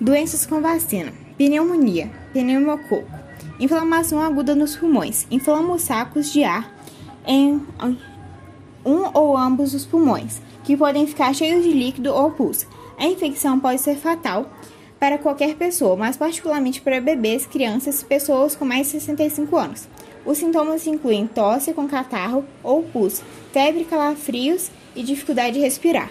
Doenças com vacina: pneumonia, pneumococo, inflamação aguda nos pulmões, inflama os sacos de ar em um ou ambos os pulmões, que podem ficar cheios de líquido ou pus. A infecção pode ser fatal para qualquer pessoa, mas particularmente para bebês, crianças e pessoas com mais de 65 anos. Os sintomas incluem tosse com catarro ou pus, febre, calafrios e dificuldade de respirar.